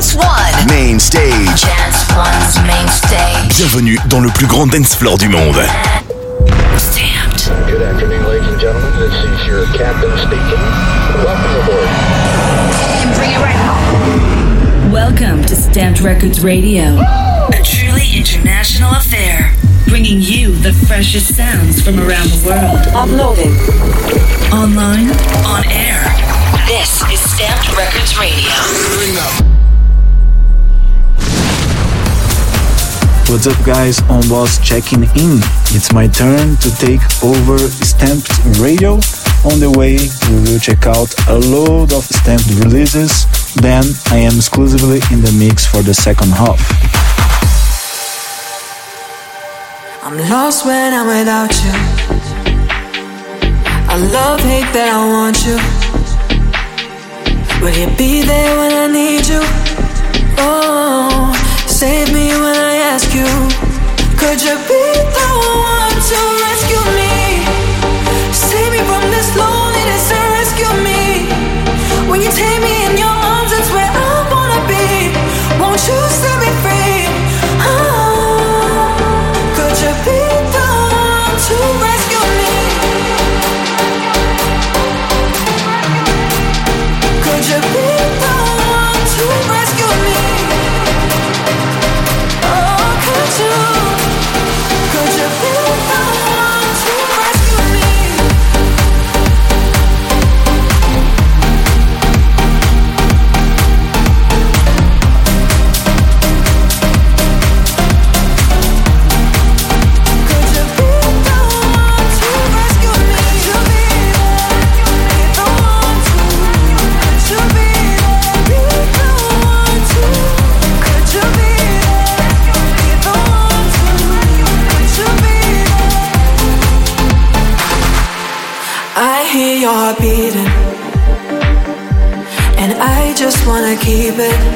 Dance One. Main stage. Dance One's main stage. Bienvenue dans le plus grand dance floor du monde. STMPD. Good afternoon, ladies and gentlemen. This is your captain speaking. Welcome aboard. Bring it right home. Welcome to STMPD Records Radio, a truly international affair, bringing you the freshest sounds from around the world. Uploading. Online, on air. This is STMPD Records Radio. What's up guys, Öwnboss checking in. It's my turn to take over STMPD Radio. On the way, we will check out a load of STMPD releases. Then I am exclusively in the mix for the second half. I'm lost when I'm without you. I love, hate that I want you. Will you be there when I need you? Oh, save me when I ask you. Could you be the one to rescue me? Save me from this loneliness and rescue me. When you take me in your keep it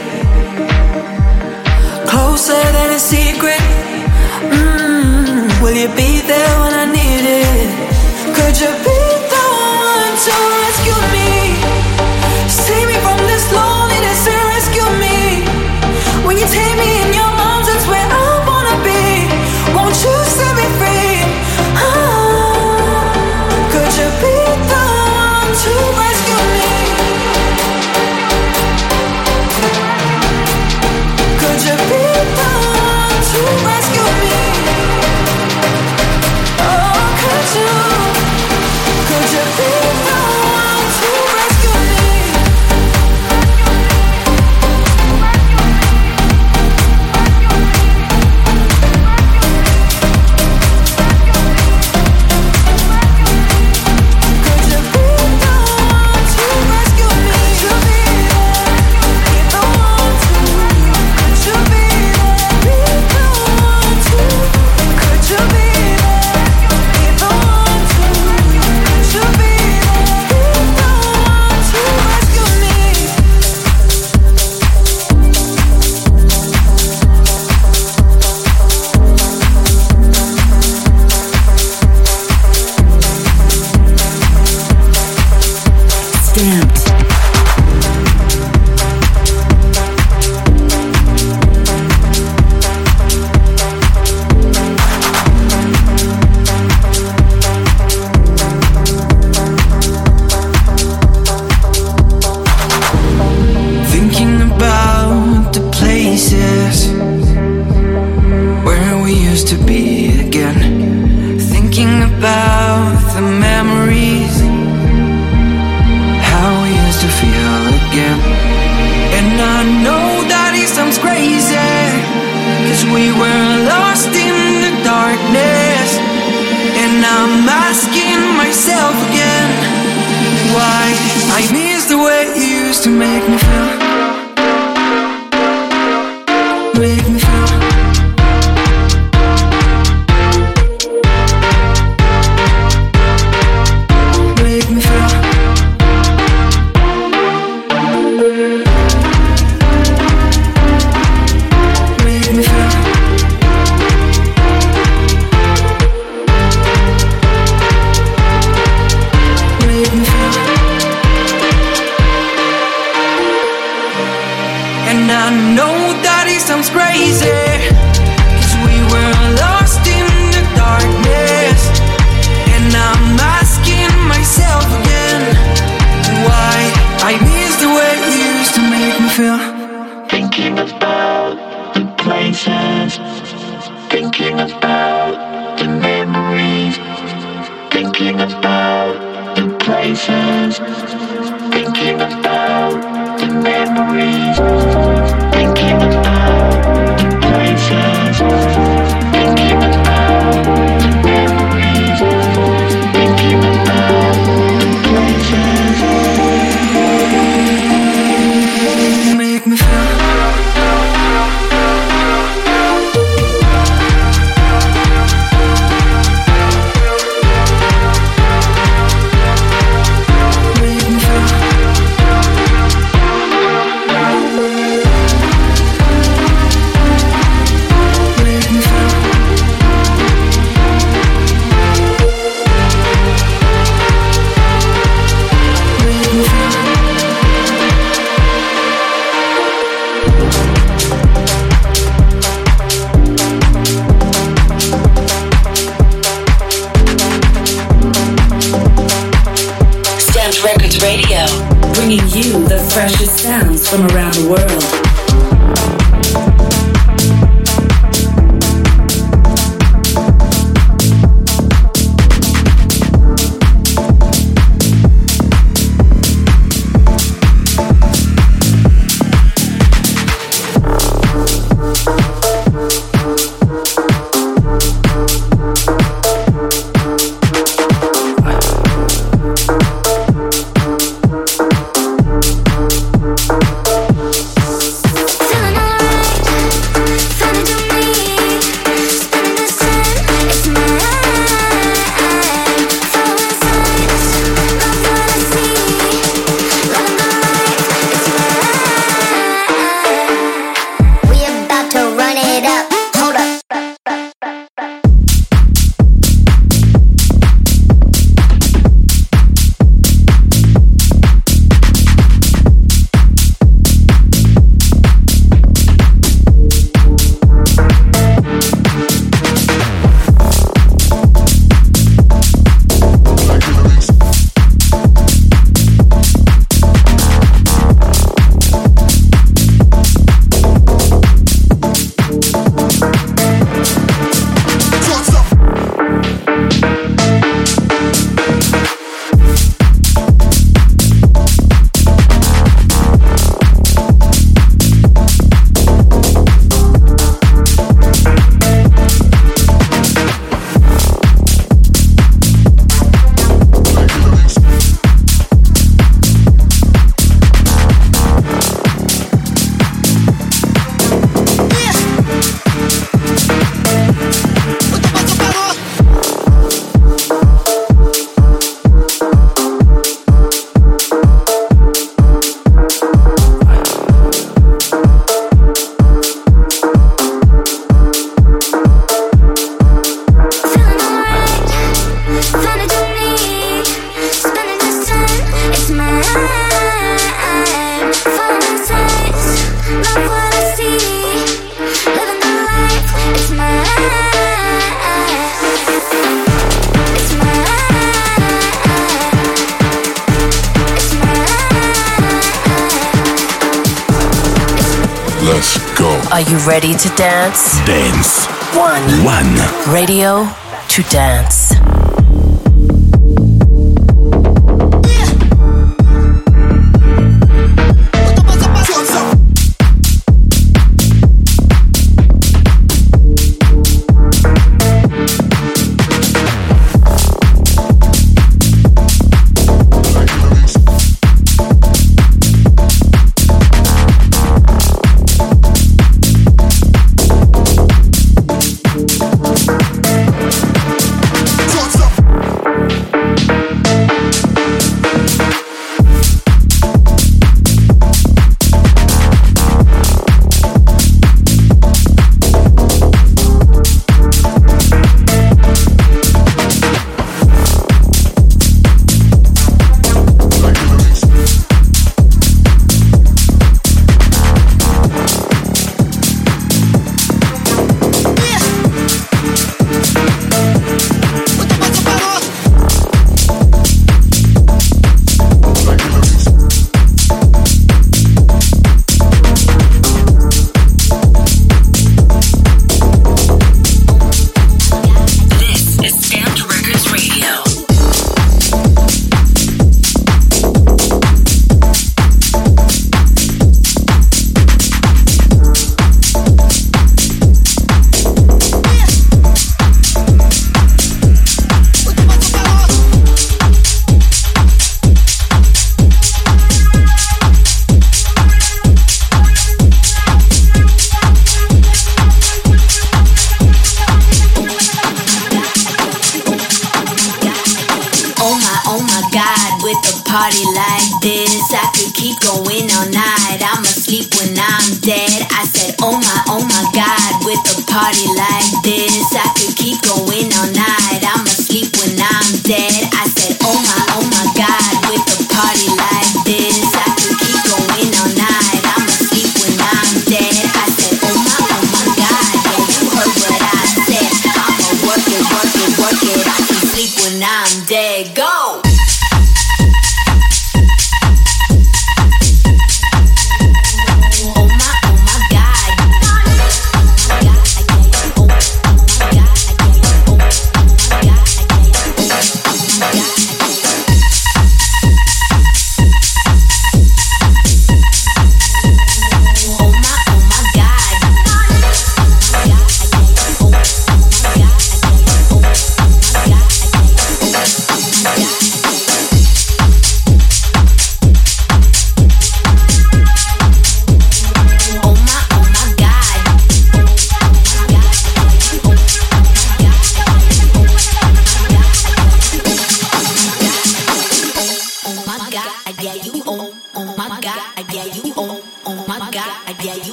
Radio to dance.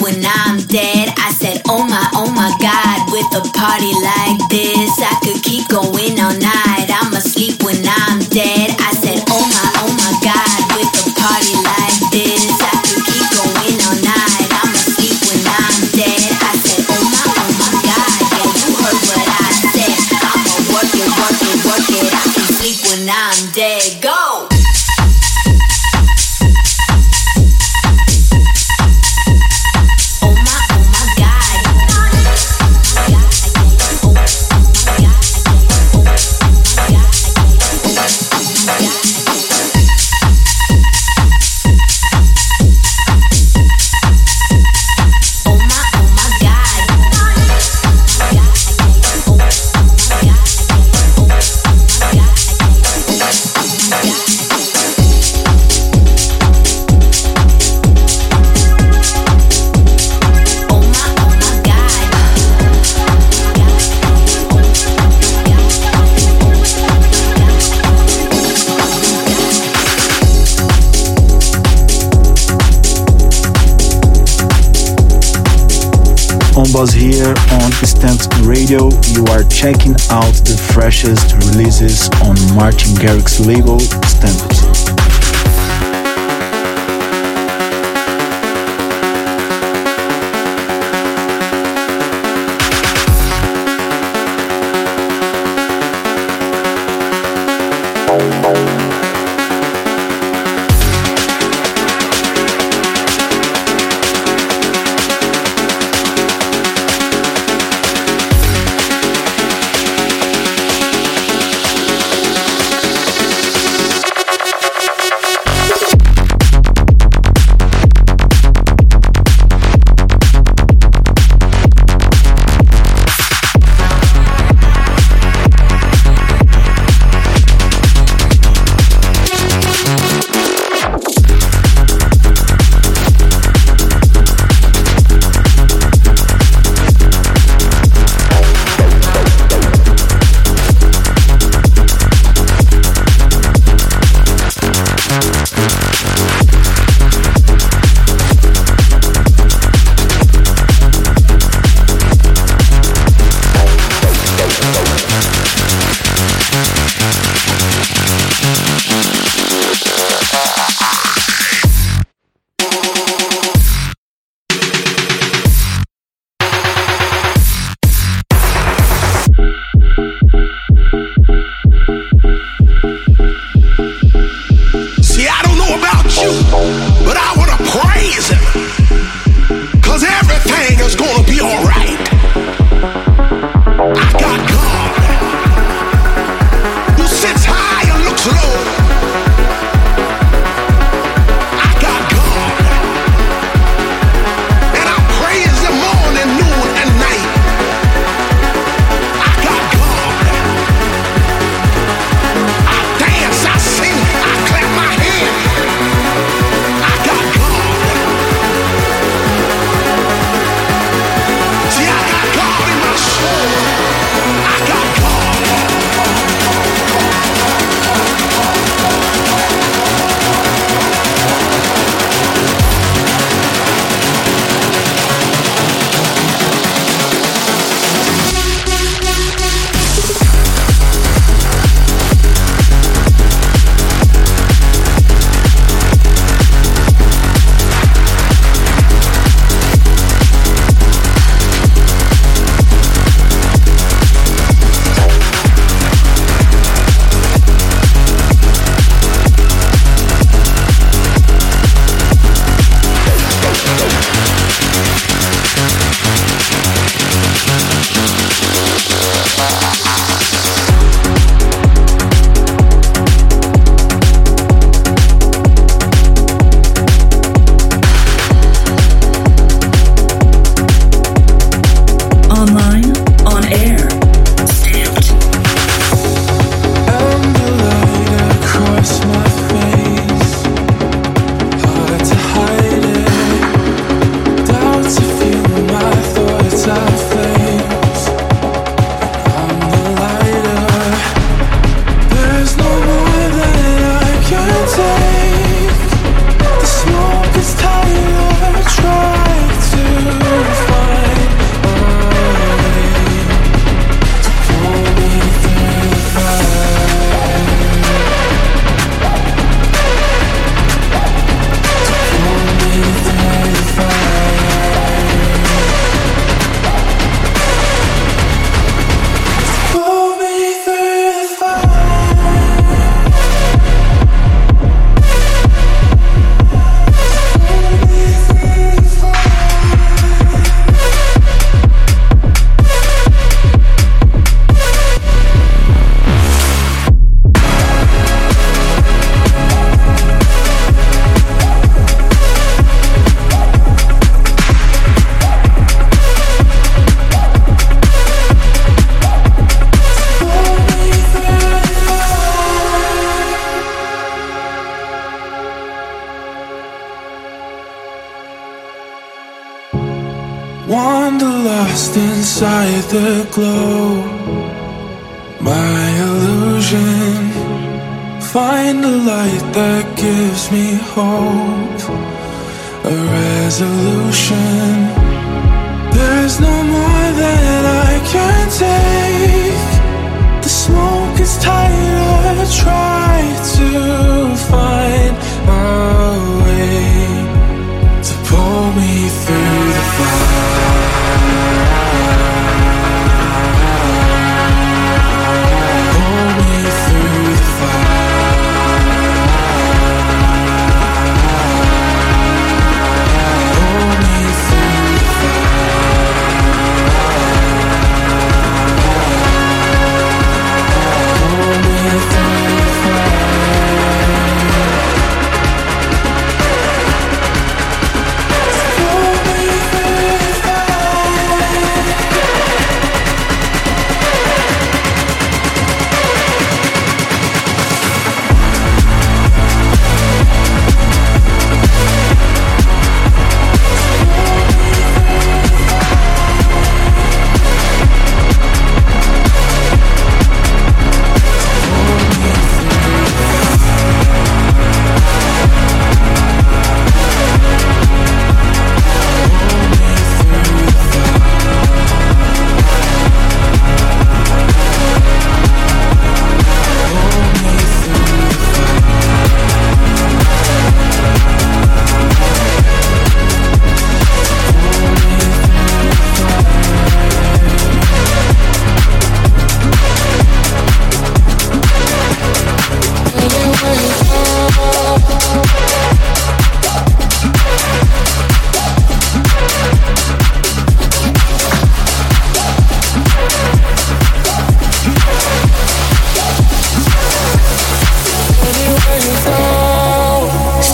when I'm dead. Radio, you are checking out the freshest releases on Martin Garrix's label, STMPD.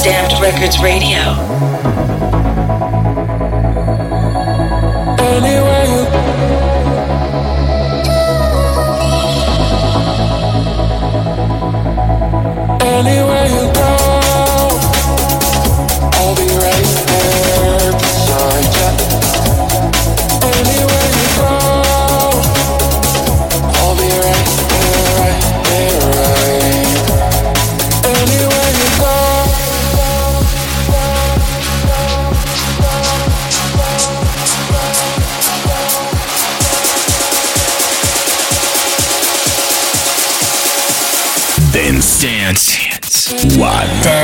STMPD Records Radio. anywhere you go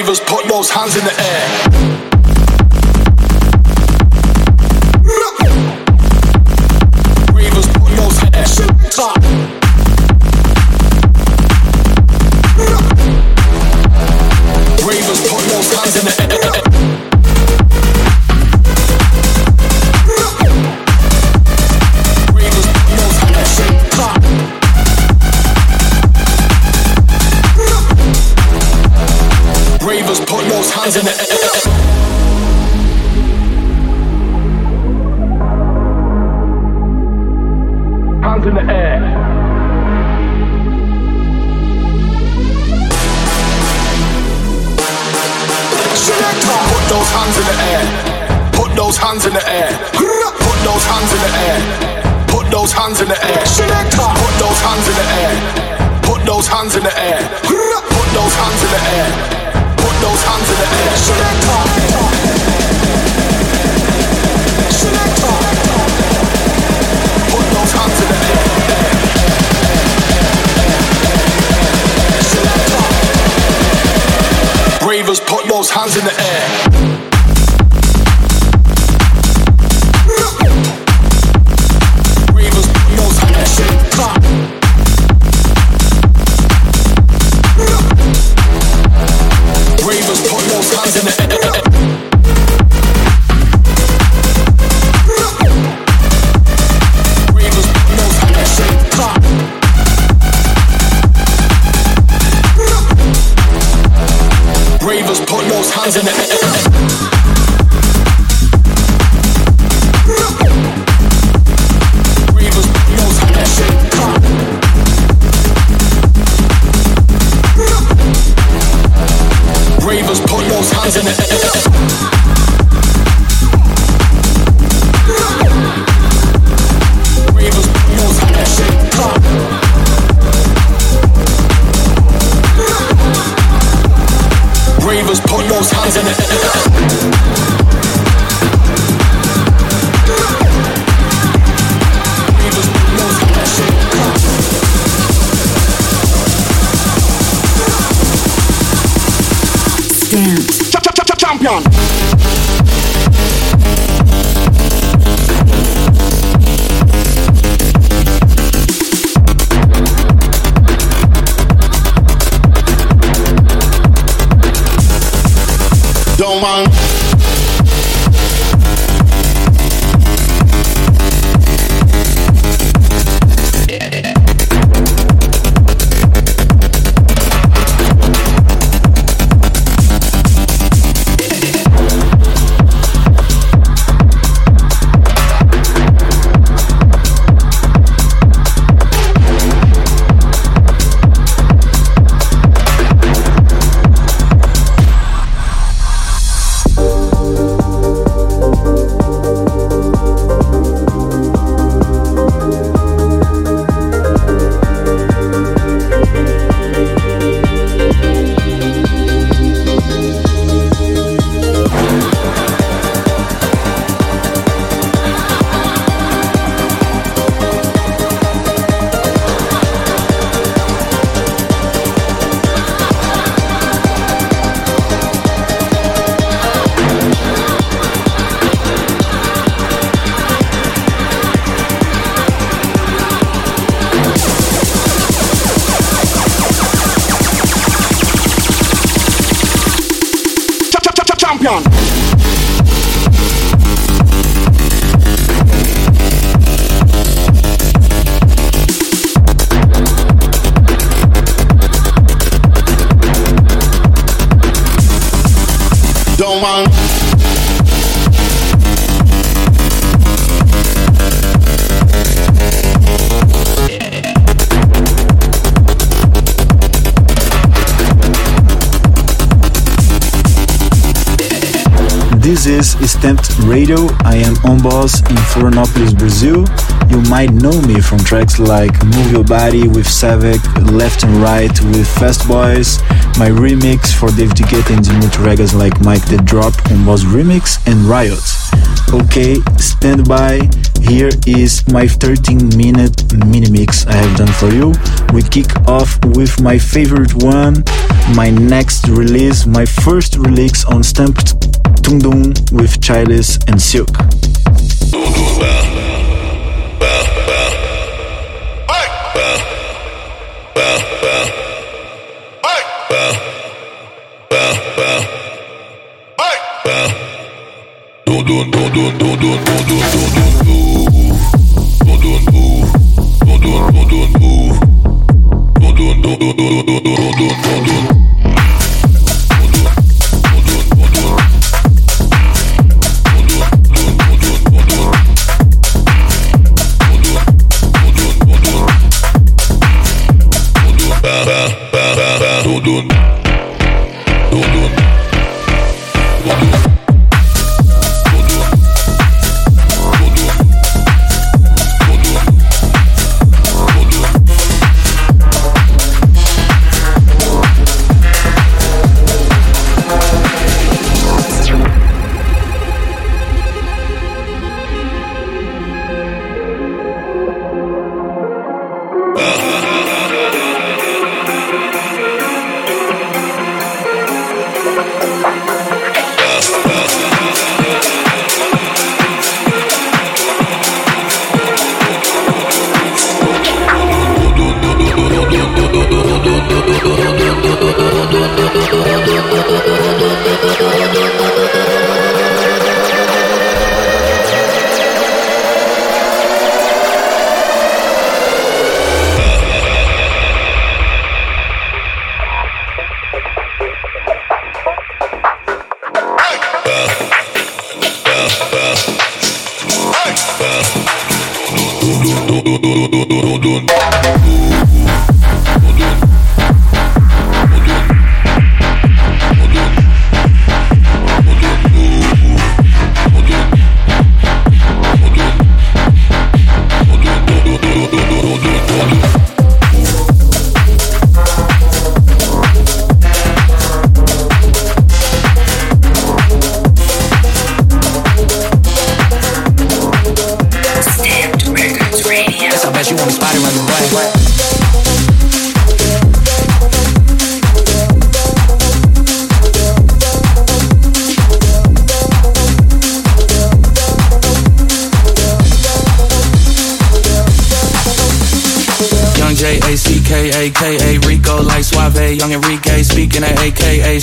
Put those hands in the air. Champion. This is STMPD Radio. I am Öwnboss in Florianopolis, Brazil. You might know me from tracks like Move Your Body with Sevek, Left and Right with Fast Boys, my remix for David Guetta and Dimitri Vegas like Mike the Drop Öwnboss Remix and Riot. Okay, stand by. Here is my 13 minute mini mix I have done for you. We kick off with my favorite one, my next release, my first release on STMPD With Chalice and Silk.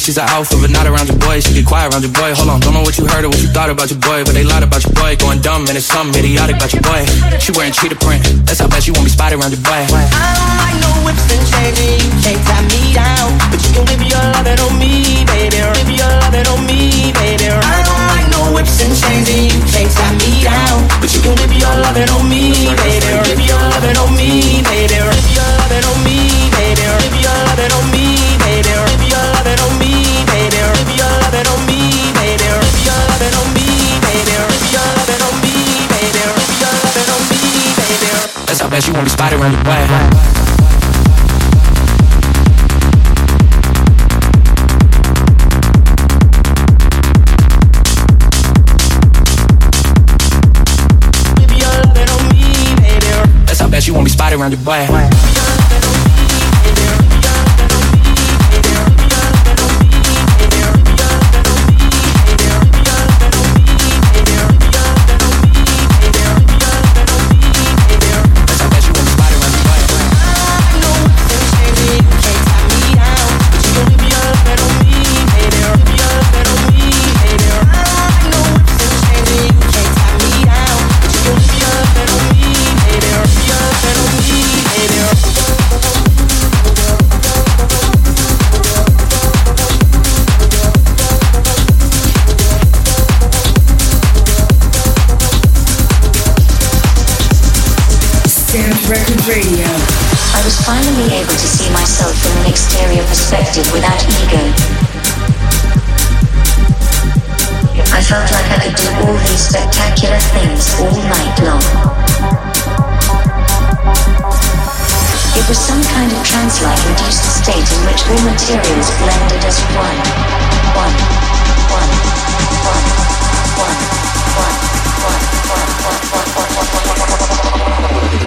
She's an alpha, but not around your boy. She get quiet around your boy. Hold on, don't know what you heard or what you thought about your boy, but they lied about your boy. Going dumb and it's something idiotic about your boy. She wearing cheetah print. That's how bad she won't be spotted around your boy. I don't like no whips and chains, you can't tie me down, but you can whip your lovin' on me, baby. Whip your lovin' on me, baby. I don't like no whips and chains, and you can't tie me down, but you can whip your lovin' on me, baby. That's how bad she won't be spotted around the way. Your boy. finally able to see myself from an exterior perspective without ego. I felt like I could do all these spectacular things all night long. It was some kind of trance-like induced state in which all materials blended as one. One. One. One. One. One. One.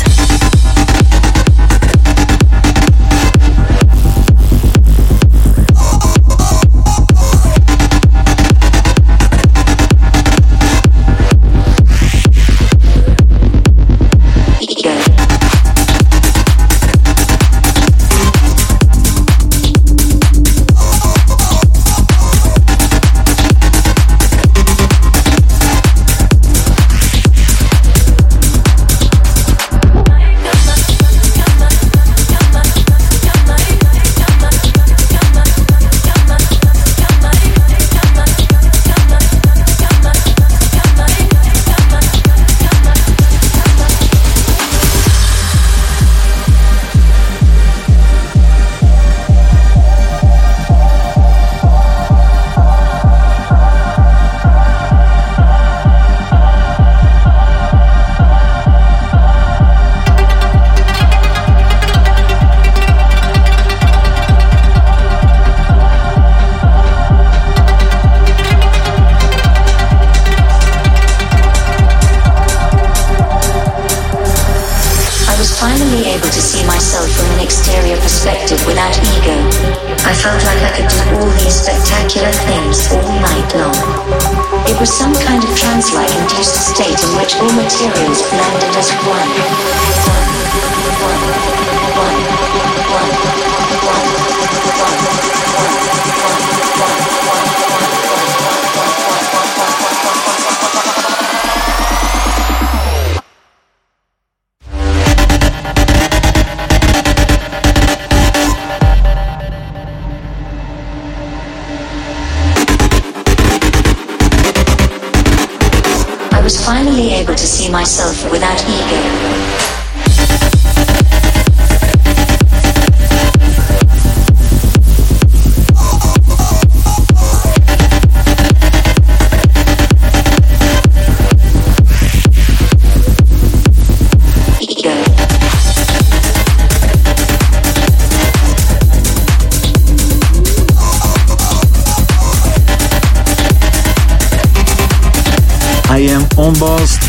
Perspective without ego. I felt like I could do all these spectacular things all night long. It was some kind of trance-like induced state in which all materials blended as one. One. One. One.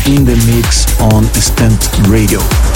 In the mix on STMPD Radio.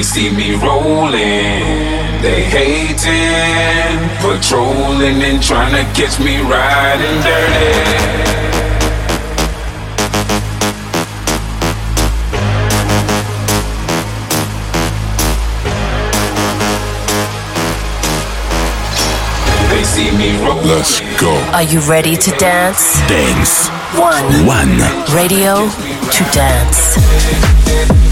They see me rolling, they hating, patrolling and trying to catch me riding dirty. Let's go. Are you ready to dance? Dance. One. One. Radio to dance.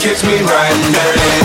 gets me right dirty.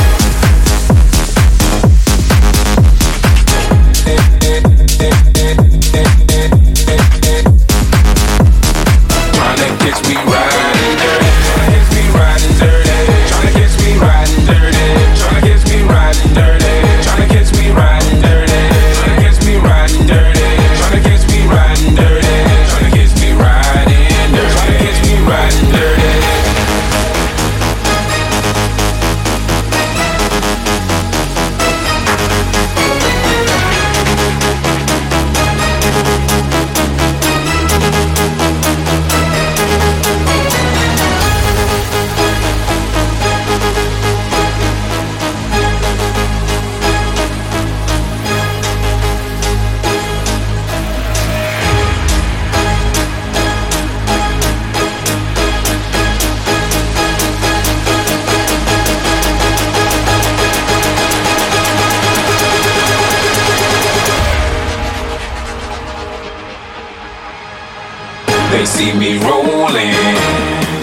see me rolling.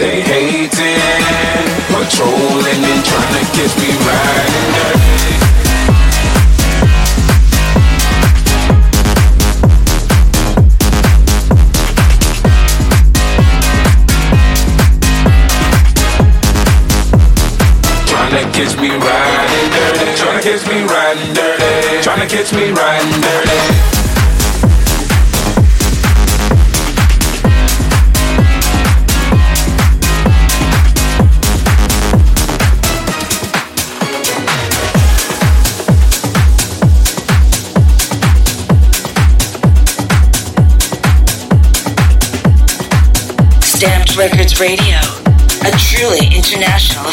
They hating, patrolling and trying to catch me riding dirty. Radio, a truly international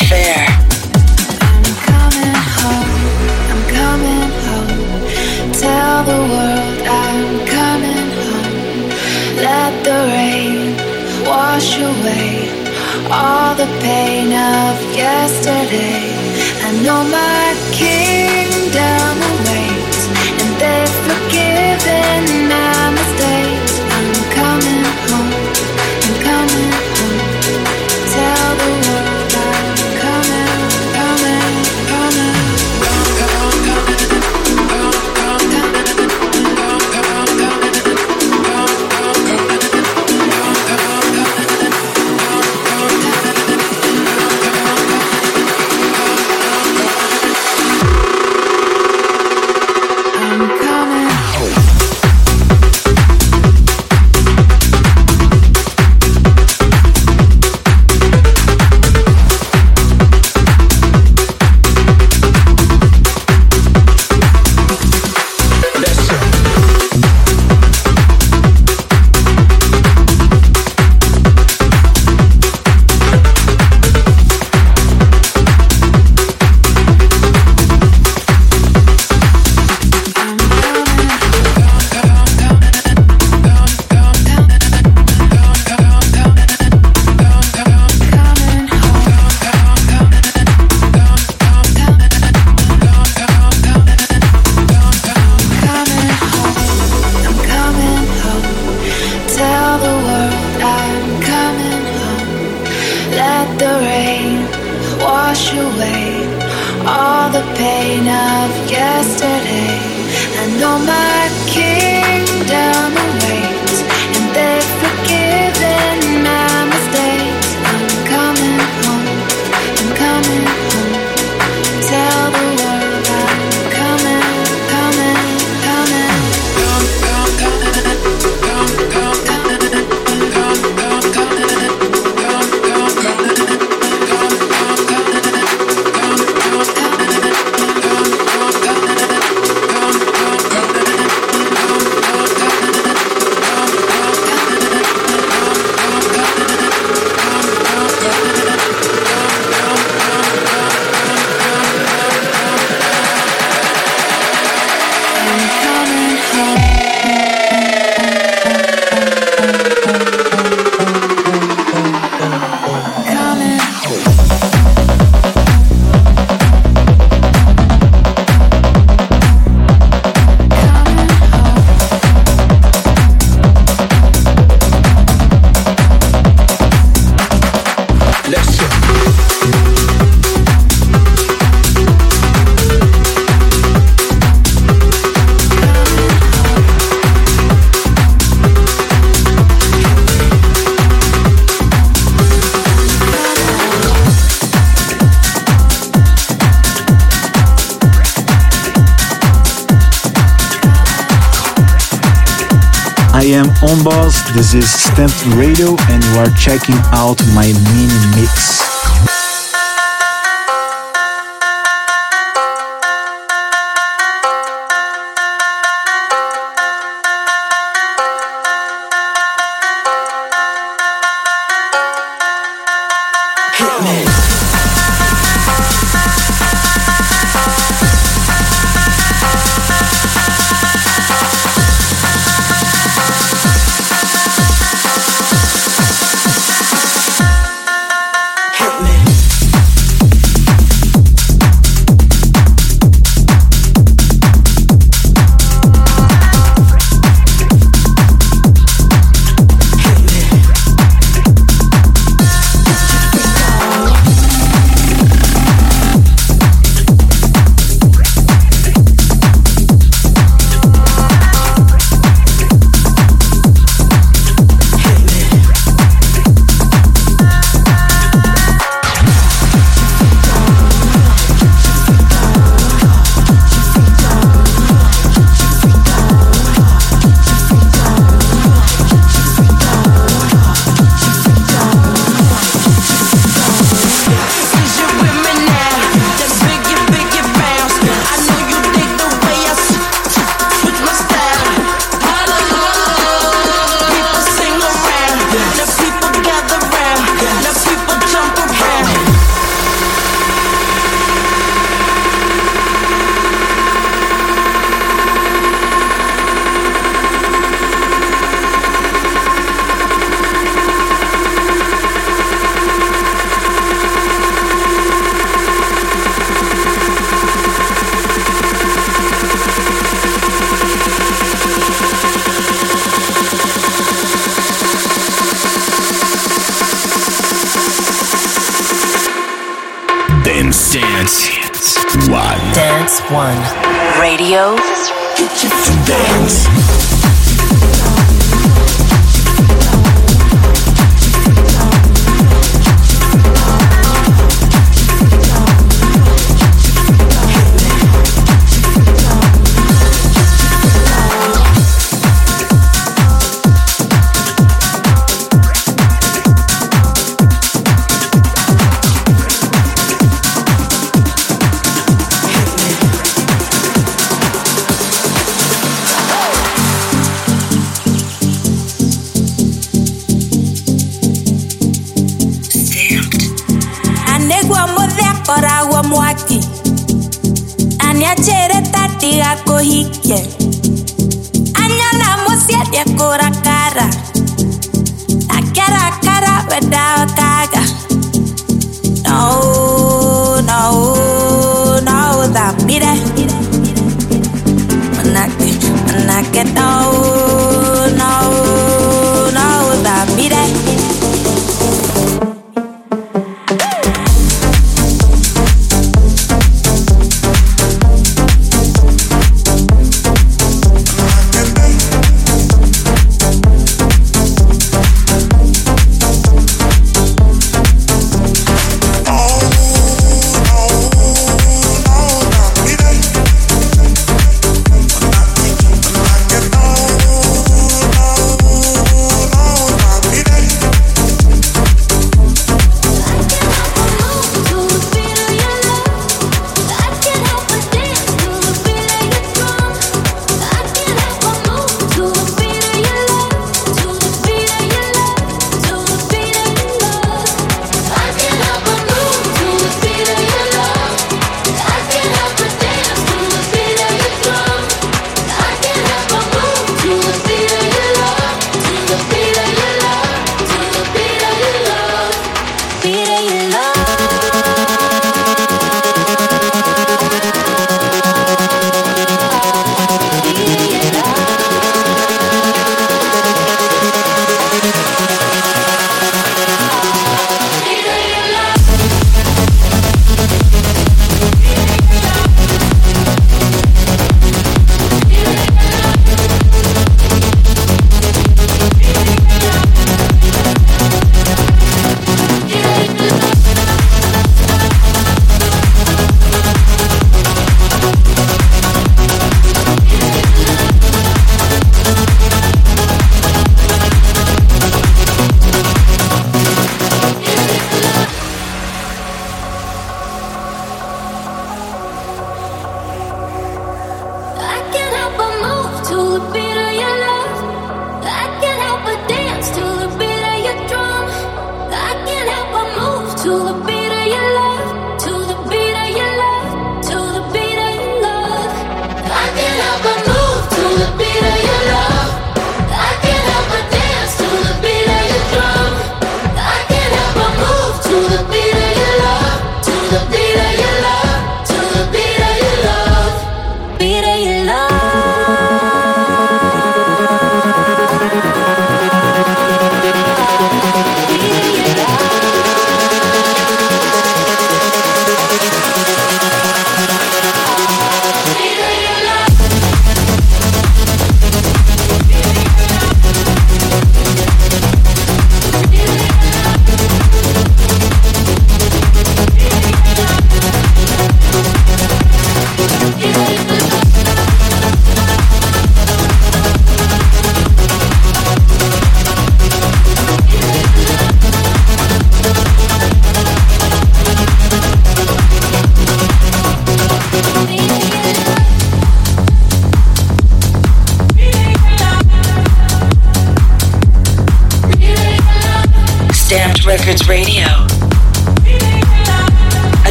This is STMPD Radio, and you are checking out my mini mix.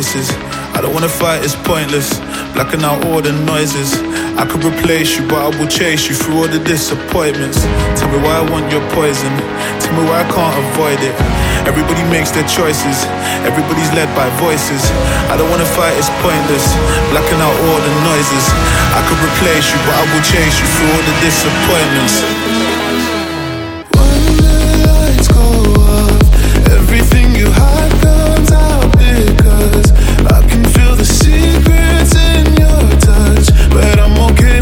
I don't wanna fight, it's pointless. Blacking out all the noises. I could replace you, but I will chase you through all the disappointments. Tell me why I want your poison. Tell me why I can't avoid it. Everybody makes their choices. Everybody's led by voices. I don't wanna fight, it's pointless. Blacking out all the noises. I could replace you, but I will chase you through all the disappointments. but i'm okay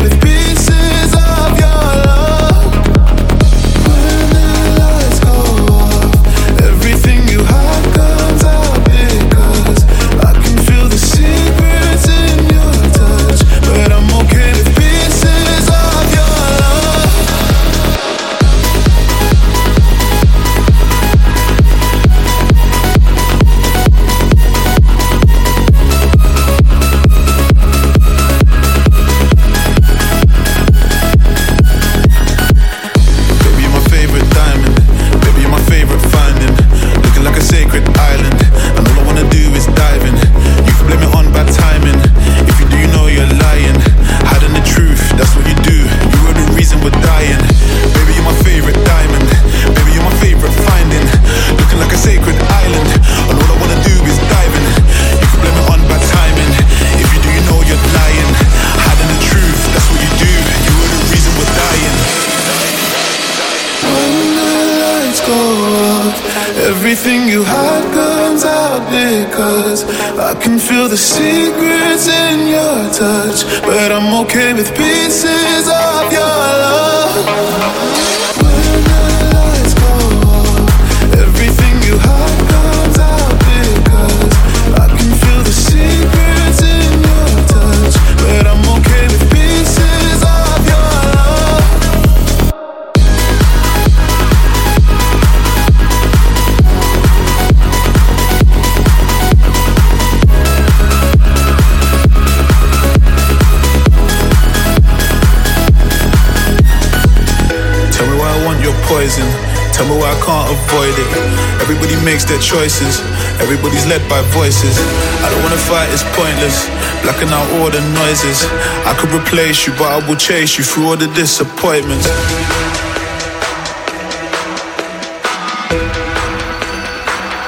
their choices. Everybody's led by voices. I don't wanna fight, it's pointless. Blacking out all the noises. I could replace you, but I will chase you through all the disappointments.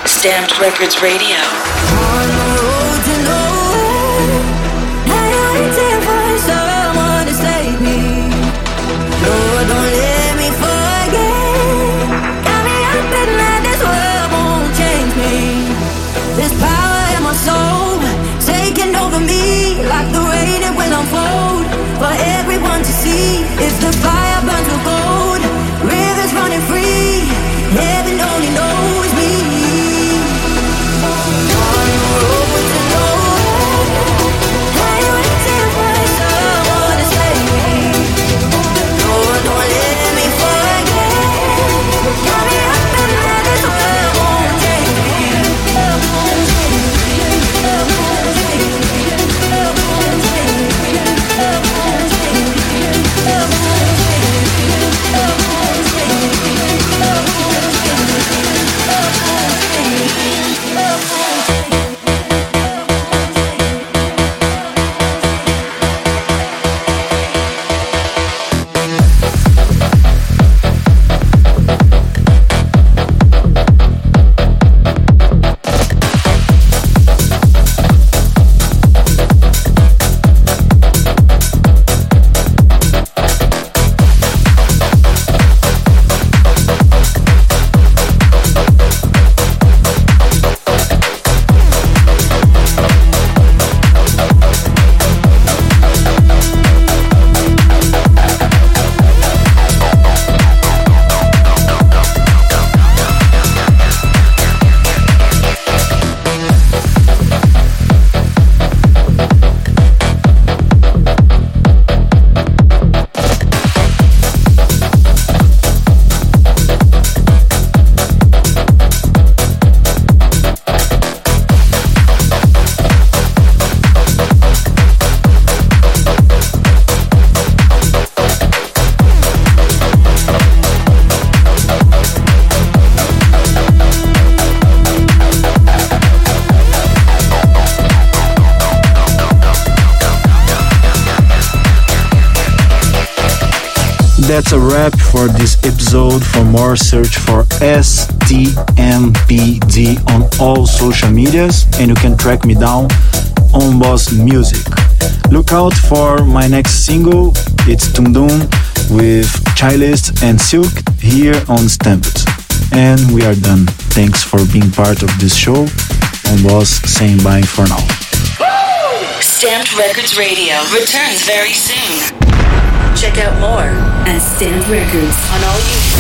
STMPD Records Radio. More, search for STMPD on all social medias, and you can track me down on Boss Music. Look out for my next single. It's Tundun with Chilist and Silk here on STMPD. And we are done. Thanks for being part of this show. Öwnboss saying bye for now. STMPD Records Radio returns very soon. Check out more at STMPD Records on all you